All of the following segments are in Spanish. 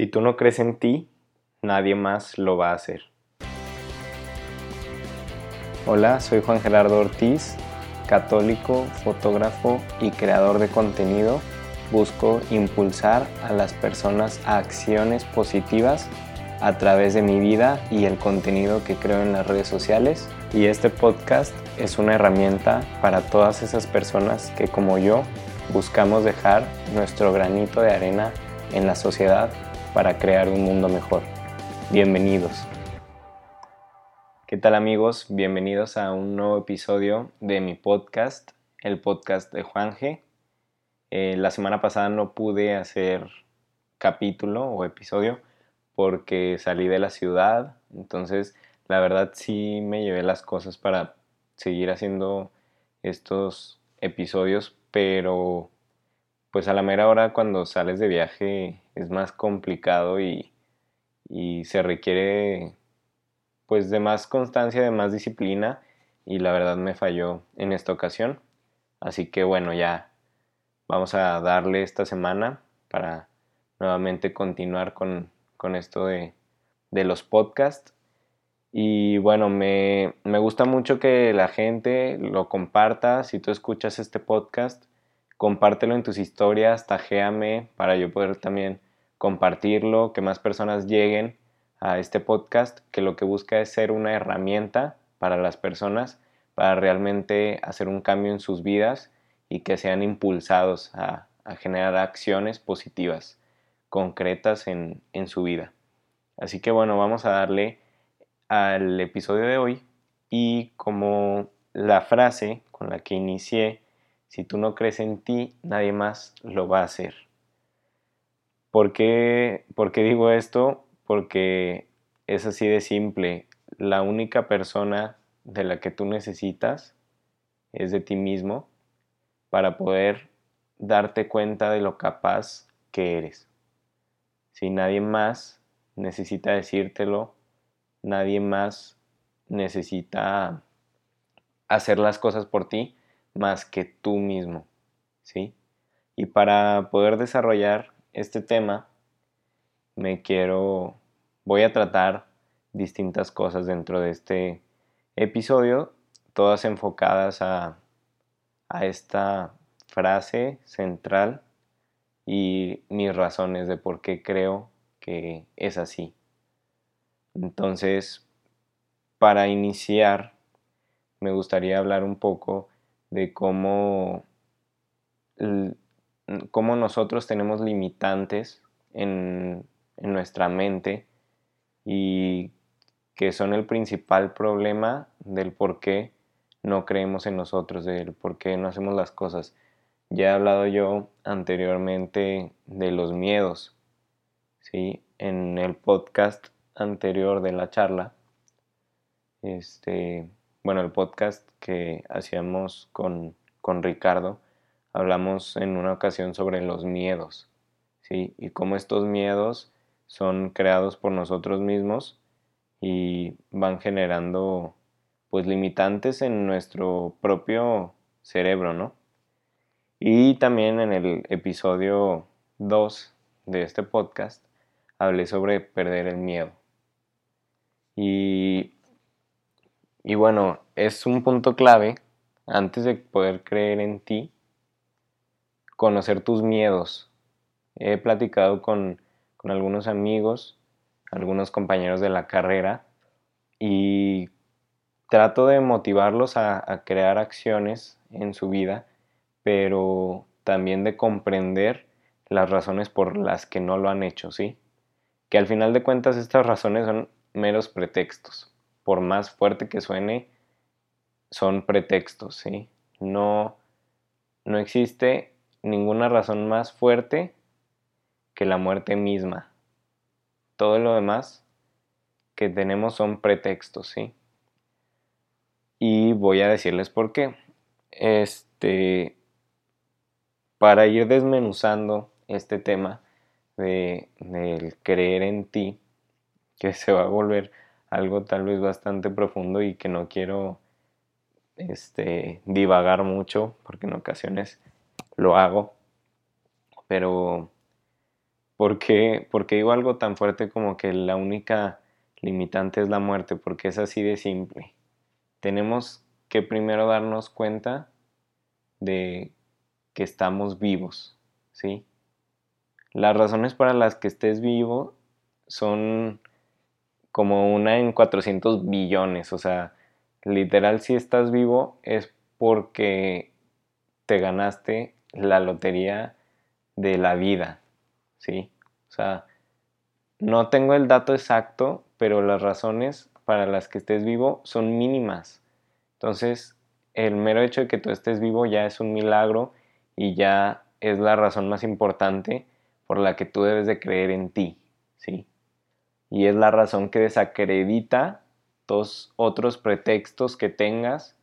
Si tú no crees en ti, nadie más lo va a hacer. Hola, soy Juan Gerardo Ortiz, católico, fotógrafo y creador de contenido. Busco impulsar a las personas a acciones positivas a través de mi vida y el contenido que creo en las redes sociales. Y este podcast es una herramienta para todas esas personas que como yo buscamos dejar nuestro granito de arena en la sociedad para crear un mundo mejor. Bienvenidos. ¿Qué tal amigos? Bienvenidos a un nuevo episodio de mi podcast, el podcast de Juanje. Eh, la semana pasada no pude hacer capítulo o episodio porque salí de la ciudad, entonces la verdad sí me llevé las cosas para seguir haciendo estos episodios, pero pues a la mera hora cuando sales de viaje es más complicado y, se requiere pues de más constancia, de más disciplina y la verdad me falló en esta ocasión. Así que bueno, ya vamos a darle esta semana para nuevamente continuar con, esto de, de, los podcasts. Y bueno, me, me gusta mucho que la gente lo comparta. Si tú escuchas este podcast, compártelo en tus historias, tajéame para yo poder también compartirlo, que más personas lleguen a este podcast, que lo que busca es ser una herramienta para las personas, para realmente hacer un cambio en sus vidas y que sean impulsados a, generar acciones positivas, concretas en, en su vida. Así que bueno, vamos a darle al episodio de hoy y como la frase con la que inicié si tú no crees en ti, nadie más lo va a hacer. ¿Por qué, digo esto? Porque es así de simple. La única persona de la que tú necesitas es de ti mismo para poder darte cuenta de lo capaz que eres. Si nadie más necesita decírtelo, nadie más necesita hacer las cosas por ti, más que tú mismo, ¿sí? Y para poder desarrollar este tema, me quiero, voy a tratar distintas cosas dentro de este episodio, todas enfocadas a, a esta frase central y mis razones de por qué creo que es así. Entonces, para iniciar, me gustaría hablar un poco de cómo, cómo nosotros tenemos limitantes en, en nuestra mente y que son el principal problema del por qué no creemos en nosotros, del por qué no hacemos las cosas. Ya he hablado yo anteriormente de los miedos, ¿sí? En el podcast anterior de la charla, este, bueno, el podcast que hacíamos con, Ricardo, hablamos en una ocasión sobre los miedos, ¿sí? Y cómo estos miedos son creados por nosotros mismos y van generando pues limitantes en nuestro propio cerebro, ¿no? Y también en el episodio 2 de este podcast hablé sobre perder el miedo. Y y bueno, es un punto clave antes de poder creer en ti, conocer tus miedos. He platicado con, algunos amigos, algunos compañeros de la carrera y trato de motivarlos a, a crear acciones en su vida, pero también de comprender las razones por las que no lo han hecho, ¿sí? Que al final de cuentas estas razones son meros pretextos por más fuerte que suene, son pretextos, ¿sí? No, no existe ninguna razón más fuerte que la muerte misma. Todo lo demás que tenemos son pretextos, ¿sí? Y voy a decirles por qué. Este, para ir desmenuzando este tema de, del creer en ti, que se va a volver algo tal vez bastante profundo y que no quiero este, divagar mucho porque en ocasiones lo hago. Pero ¿por qué, digo algo tan fuerte como que la única limitante es la muerte? Porque es así de simple. Tenemos que primero darnos cuenta de que estamos vivos, ¿sí? Las razones para las que estés vivo son como una en 400 billones, o sea, literal si estás vivo es porque te ganaste la lotería de la vida, ¿sí? O sea, no tengo el dato exacto, pero las razones para las que estés vivo son mínimas. Entonces, el mero hecho de que tú estés vivo ya es un milagro y ya es la razón más importante por la que tú debes de creer en ti, ¿sí? Y es la razón que desacredita todos otros pretextos que tengas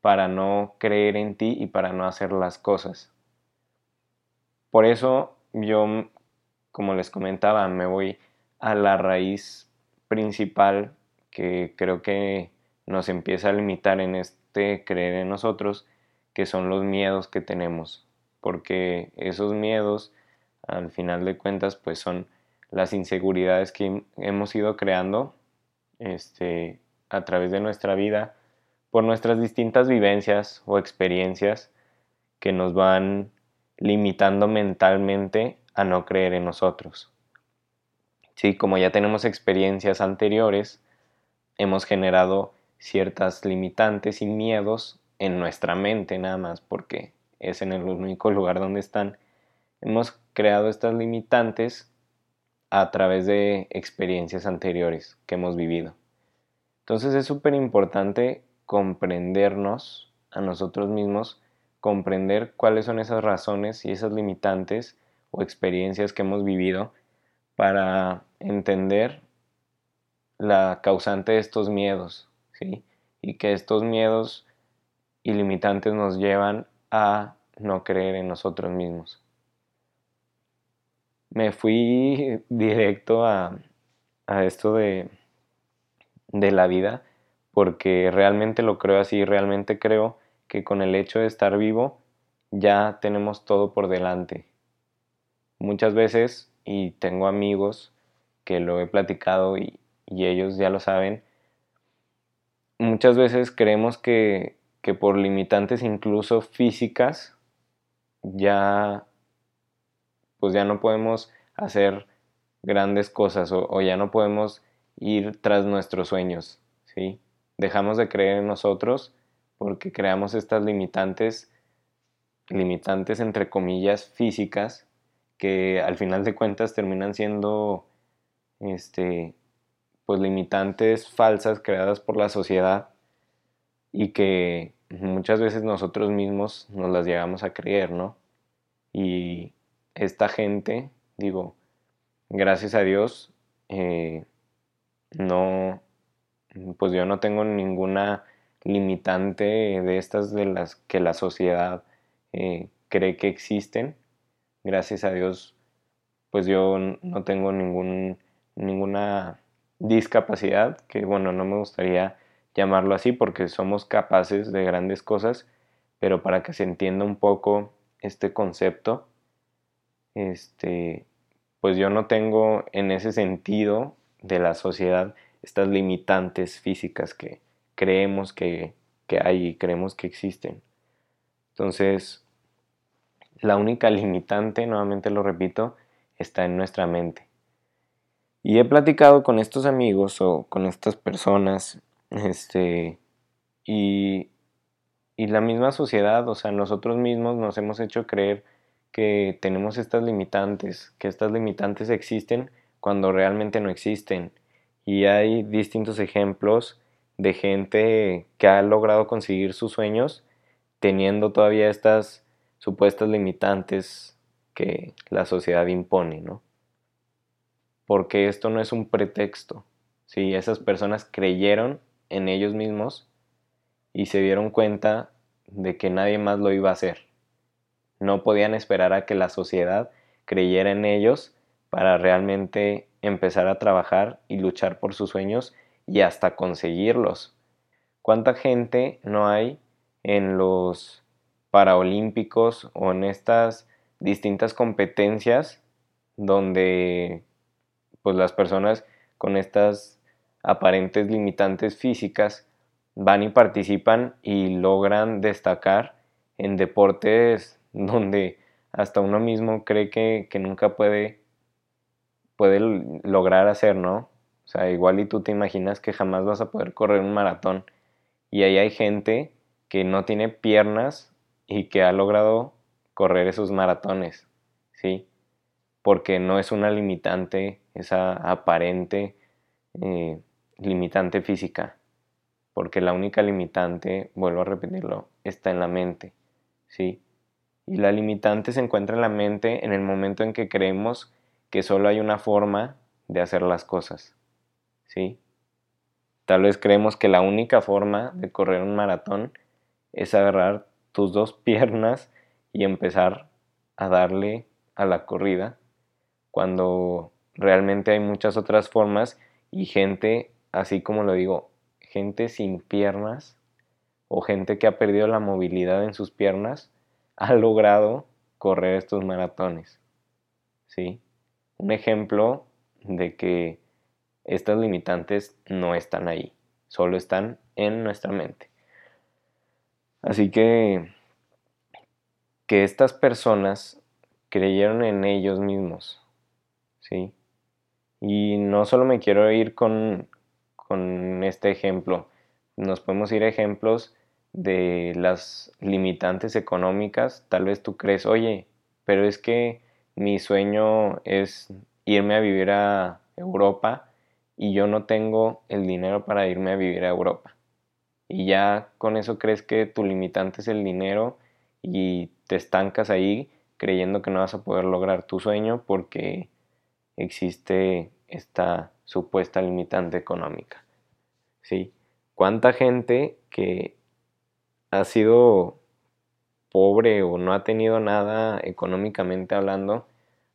para no creer en ti y para no hacer las cosas. Por eso yo, como les comentaba, me voy a la raíz principal que creo que nos empieza a limitar en este creer en nosotros, que son los miedos que tenemos. Porque esos miedos, al final de cuentas, pues son las inseguridades que hemos ido creando este, a través de nuestra vida por nuestras distintas vivencias o experiencias que nos van limitando mentalmente a no creer en nosotros. Sí, como ya tenemos experiencias anteriores, hemos generado ciertas limitantes y miedos en nuestra mente nada más porque es en el único lugar donde están. Hemos creado estas limitantes a través de experiencias anteriores que hemos vivido. Entonces es súper importante comprendernos a nosotros mismos comprender cuáles son esas razones y esas limitantes o experiencias que hemos vivido para entender la causante de estos miedos, ¿sí? Y que estos miedos y limitantes nos llevan a no creer en nosotros mismos. Me fui directo a, a esto de, de la vida porque realmente lo creo así, realmente creo que con el hecho de estar vivo ya tenemos todo por delante. Muchas veces, y tengo amigos que lo he platicado y, ellos ya lo saben, muchas veces creemos que, que por limitantes incluso físicas ya pues ya no podemos hacer grandes cosas o, ya no podemos ir tras nuestros sueños, ¿sí? Dejamos de creer en nosotros porque creamos estas limitantes, limitantes entre comillas físicas, que al final de cuentas terminan siendo este, pues limitantes falsas creadas por la sociedad y que muchas veces nosotros mismos nos las llegamos a creer, ¿no? Y esta gente, digo, gracias a Dios, eh, no, pues yo no tengo ninguna limitante de estas de las que la sociedad eh, cree que existen. Gracias a Dios, pues yo no tengo ningún, ninguna discapacidad, que bueno, no me gustaría llamarlo así porque somos capaces de grandes cosas, pero para que se entienda un poco este concepto, este, pues yo no tengo en ese sentido de la sociedad estas limitantes físicas que, creemos que, hay y creemos que existen. Entonces, la única limitante, nuevamente lo repito, está en nuestra mente. Y he platicado con estos amigos o con estas personas, este, y, y la misma sociedad, o sea, nosotros mismos nos hemos hecho creer que tenemos estas limitantes, que estas limitantes existen cuando realmente no existen. Y hay distintos ejemplos de gente que ha logrado conseguir sus sueños teniendo todavía estas supuestas limitantes que la sociedad impone, ¿no? Porque esto no es un pretexto. Si esas personas creyeron en ellos mismos y se dieron cuenta de que nadie más lo iba a hacer. No podían esperar a que la sociedad creyera en ellos para realmente empezar a trabajar y luchar por sus sueños y hasta conseguirlos. ¿Cuánta gente no hay en los Paraolímpicos o en estas distintas competencias donde pues las personas con estas aparentes limitantes físicas van y participan y logran destacar en deportes donde hasta uno mismo cree que, nunca puede, puede lograr hacer, ¿no? O sea, igual y tú te imaginas que jamás vas a poder correr un maratón y ahí hay gente que no tiene piernas y que ha logrado correr esos maratones, ¿sí? Porque no es una limitante, esa aparente eh, limitante física, porque la única limitante, vuelvo a repetirlo, está en la mente, ¿sí? Y la limitante se encuentra en la mente en el momento en que creemos que solo hay una forma de hacer las cosas, ¿sí? Tal vez creemos que la única forma de correr un maratón es agarrar tus dos piernas y empezar a darle a la corrida, cuando realmente hay muchas otras formas y gente así como lo digo, gente sin piernas o gente que ha perdido la movilidad en sus piernas ha logrado correr estos maratones. ¿Sí? Un ejemplo de que estas limitantes no están ahí, solo están en nuestra mente. Así que que estas personas creyeron en ellos mismos, ¿sí? Y no solo me quiero ir con, con este ejemplo. Nos podemos ir a ejemplos de las limitantes económicas. Tal vez tú crees, oye, pero es que mi sueño es irme a vivir a Europa y yo no tengo el dinero para irme a vivir a Europa. Y ya con eso crees que tu limitante es el dinero y te estancas ahí creyendo que no vas a poder lograr tu sueño porque existe esta supuesta limitante económica. ¿Sí? ¿Cuánta gente que ha sido pobre o no ha tenido nada económicamente hablando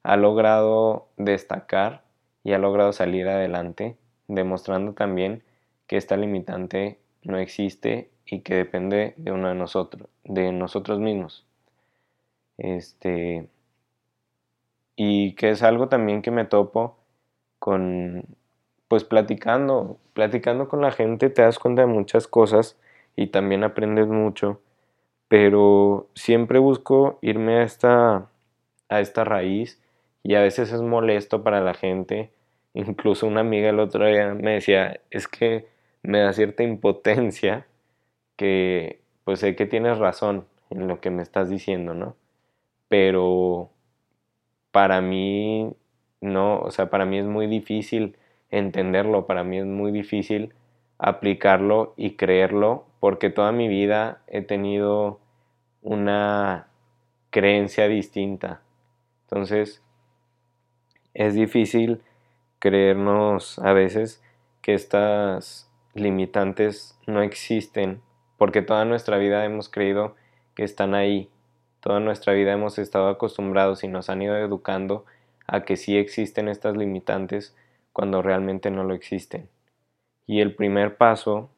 ha logrado destacar y ha logrado salir adelante, demostrando también que esta limitante no existe y que depende de uno de nosotros, de nosotros mismos. Este y que es algo también que me topo con pues platicando, platicando con la gente te das cuenta de muchas cosas y también aprendes mucho, pero siempre busco irme a esta, a esta raíz y a veces es molesto para la gente. Incluso una amiga el otro día me decía, es que me da cierta impotencia que pues sé que tienes razón en lo que me estás diciendo, ¿no? Pero para mí no, o sea, para mí es muy difícil entenderlo, para mí es muy difícil aplicarlo y creerlo porque toda mi vida he tenido una creencia distinta. Entonces, es difícil creernos a veces que estas limitantes no existen porque toda nuestra vida hemos creído que están ahí. Toda nuestra vida hemos estado acostumbrados y nos han ido educando a que sí existen estas limitantes cuando realmente no lo existen. Y el primer paso,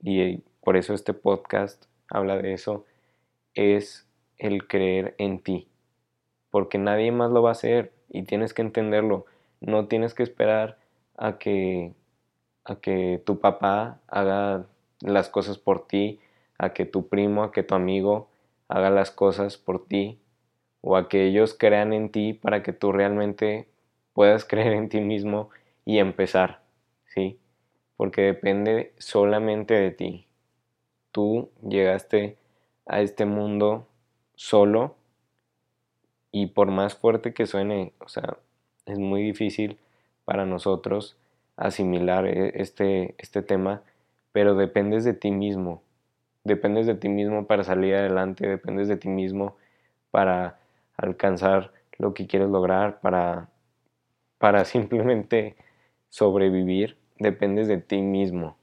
y por eso este podcast habla de eso, es el creer en ti. Porque nadie más lo va a hacer y tienes que entenderlo. No tienes que esperar a que, a que tu papá haga las cosas por ti, a que tu primo, a que tu amigo haga las cosas por ti, o a que ellos crean en ti para que tú realmente puedas creer en ti mismo y empezar, ¿sí? Porque depende solamente de ti. Tú llegaste a este mundo solo y por más fuerte que suene, o sea, es muy difícil para nosotros asimilar e, este, este tema, pero dependes de ti mismo. Dependes de ti mismo para salir adelante, dependes de ti mismo para alcanzar lo que quieres lograr, para, para simplemente sobrevivir, dependes de ti mismo.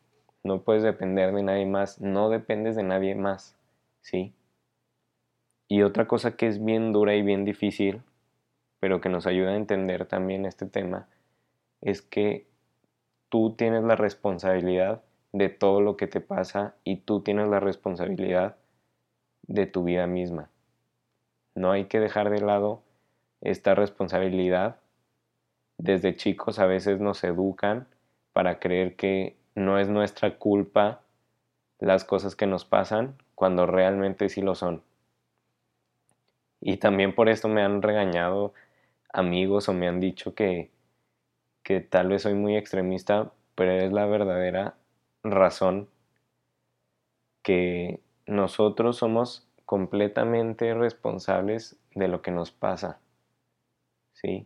No puedes depender de nadie más, no dependes de nadie más, ¿sí? Y otra cosa que es bien dura y bien difícil, pero que nos ayuda a entender también este tema, es que tú tienes la responsabilidad de todo lo que te pasa y tú tienes la responsabilidad de tu vida misma. No hay que dejar de lado esta responsabilidad. Desde chicos a veces nos educan para creer que no es nuestra culpa las cosas que nos pasan cuando realmente sí lo son. Y también por esto me han regañado amigos o me han dicho que, que tal vez soy muy extremista, pero es la verdadera razón que nosotros somos completamente responsables de lo que nos pasa. ¿Sí?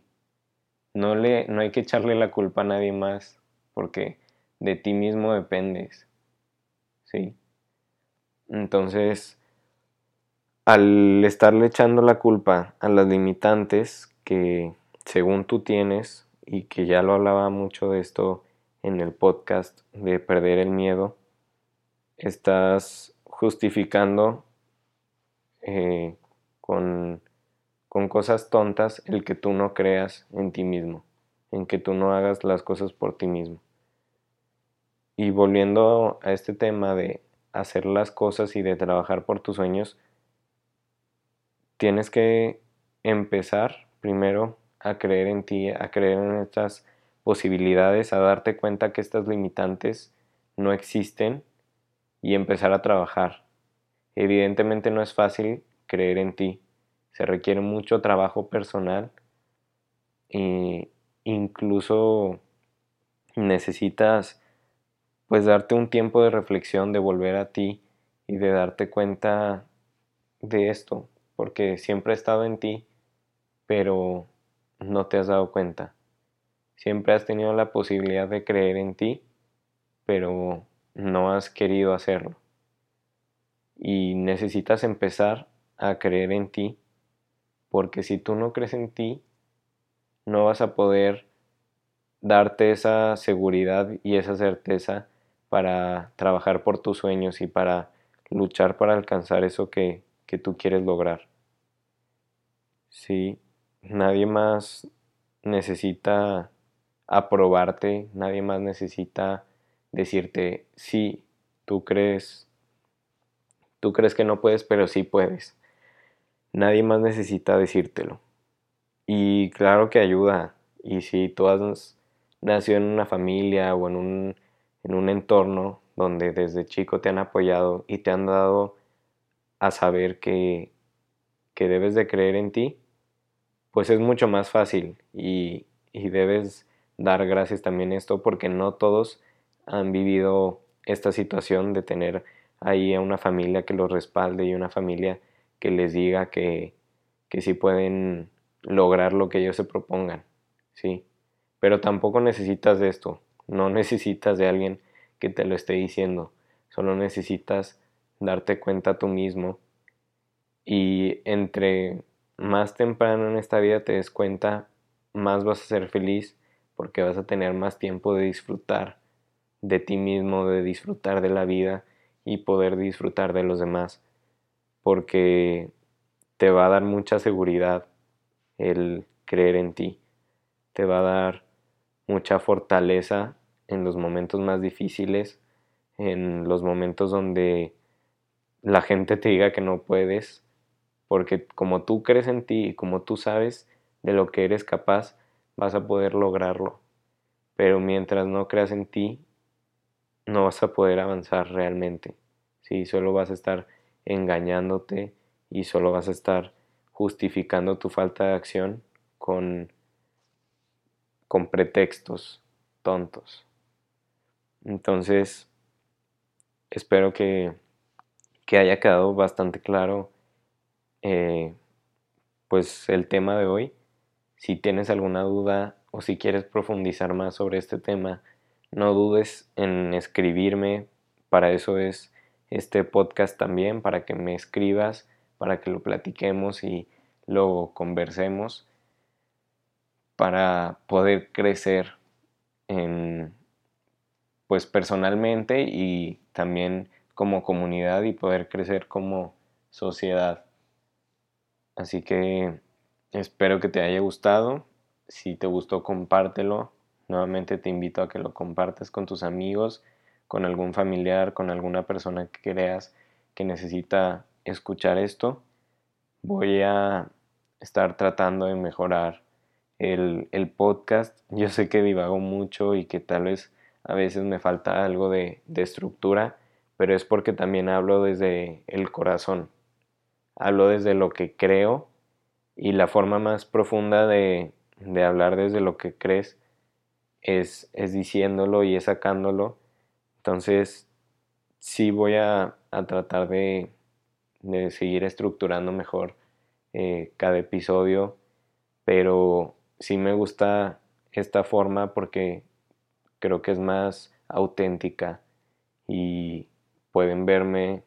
No, le, no hay que echarle la culpa a nadie más porque de ti mismo dependes. ¿Sí? Entonces, al estarle echando la culpa a las limitantes que según tú tienes, y que ya lo hablaba mucho de esto en el podcast de perder el miedo, estás justificando eh, con, con cosas tontas el que tú no creas en ti mismo, en que tú no hagas las cosas por ti mismo. Y volviendo a este tema de hacer las cosas y de trabajar por tus sueños, tienes que empezar primero a creer en ti, a creer en estas posibilidades, a darte cuenta que estas limitantes no existen y empezar a trabajar. Evidentemente no es fácil creer en ti, se requiere mucho trabajo personal e incluso necesitas pues darte un tiempo de reflexión, de volver a ti y de darte cuenta de esto, porque siempre he estado en ti, pero no te has dado cuenta. Siempre has tenido la posibilidad de creer en ti, pero no has querido hacerlo. Y necesitas empezar a creer en ti, porque si tú no crees en ti, no vas a poder darte esa seguridad y esa certeza para trabajar por tus sueños y para luchar para alcanzar eso que, que tú quieres lograr. Sí, nadie más necesita aprobarte, nadie más necesita decirte, sí, tú crees, tú crees que no puedes, pero sí puedes. Nadie más necesita decírtelo. Y claro que ayuda. Y si tú has nacido en una familia o en un, en un entorno donde desde chico te han apoyado y te han dado a saber que, que debes de creer en ti, pues es mucho más fácil y, debes dar gracias también a esto porque no todos han vivido esta situación de tener ahí a una familia que los respalde y una familia que les diga que, que sí pueden lograr lo que ellos se propongan, ¿sí? Pero tampoco necesitas de esto, no necesitas de alguien que te lo esté diciendo, solo necesitas darte cuenta tú mismo y entre más temprano en esta vida te des cuenta, más vas a ser feliz porque vas a tener más tiempo de disfrutar de ti mismo, de disfrutar de la vida y poder disfrutar de los demás. Porque te va a dar mucha seguridad el creer en ti. Te va a dar mucha fortaleza en los momentos más difíciles, en los momentos donde la gente te diga que no puedes, porque como tú crees en ti y como tú sabes de lo que eres capaz, vas a poder lograrlo. Pero mientras no creas en ti, no vas a poder avanzar realmente. ¿sí? Solo vas a estar engañándote y solo vas a estar justificando tu falta de acción con, con pretextos tontos. Entonces, espero que, que haya quedado bastante claro eh, pues el tema de hoy. Si tienes alguna duda o si quieres profundizar más sobre este tema, no dudes en escribirme. Para eso es este podcast también, para que me escribas, para que lo platiquemos y lo conversemos, para poder crecer en, pues personalmente y también como comunidad y poder crecer como sociedad. Así que espero que te haya gustado. Si te gustó, compártelo. Nuevamente te invito a que lo compartas con tus amigos, con algún familiar, con alguna persona que creas que necesita escuchar esto. Voy a estar tratando de mejorar el, podcast. Yo sé que divago mucho y que tal vez a veces me falta algo de, estructura, pero es porque también hablo desde el corazón. Hablo desde lo que creo y la forma más profunda de, hablar desde lo que crees es, diciéndolo y es sacándolo. Entonces, sí voy a, a tratar de, de, seguir estructurando mejor eh, cada episodio, pero sí me gusta esta forma porque creo que es más auténtica y pueden verme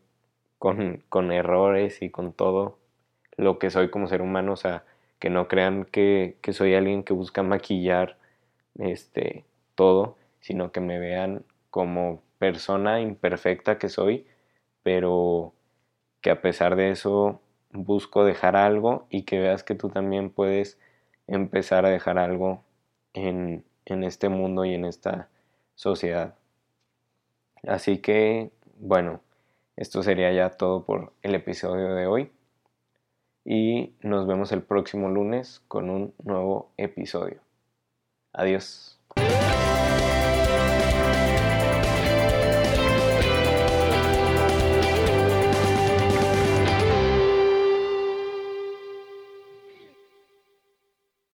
con, con errores y con todo lo que soy como ser humano, o sea, que no crean que, que soy alguien que busca maquillar este, todo, sino que me vean como persona imperfecta que soy, pero que a pesar de eso busco dejar algo y que veas que tú también puedes empezar a dejar algo en, en este mundo y en esta sociedad. Así que, bueno, esto sería ya todo por el episodio de hoy y nos vemos el próximo lunes con un nuevo episodio. Adiós.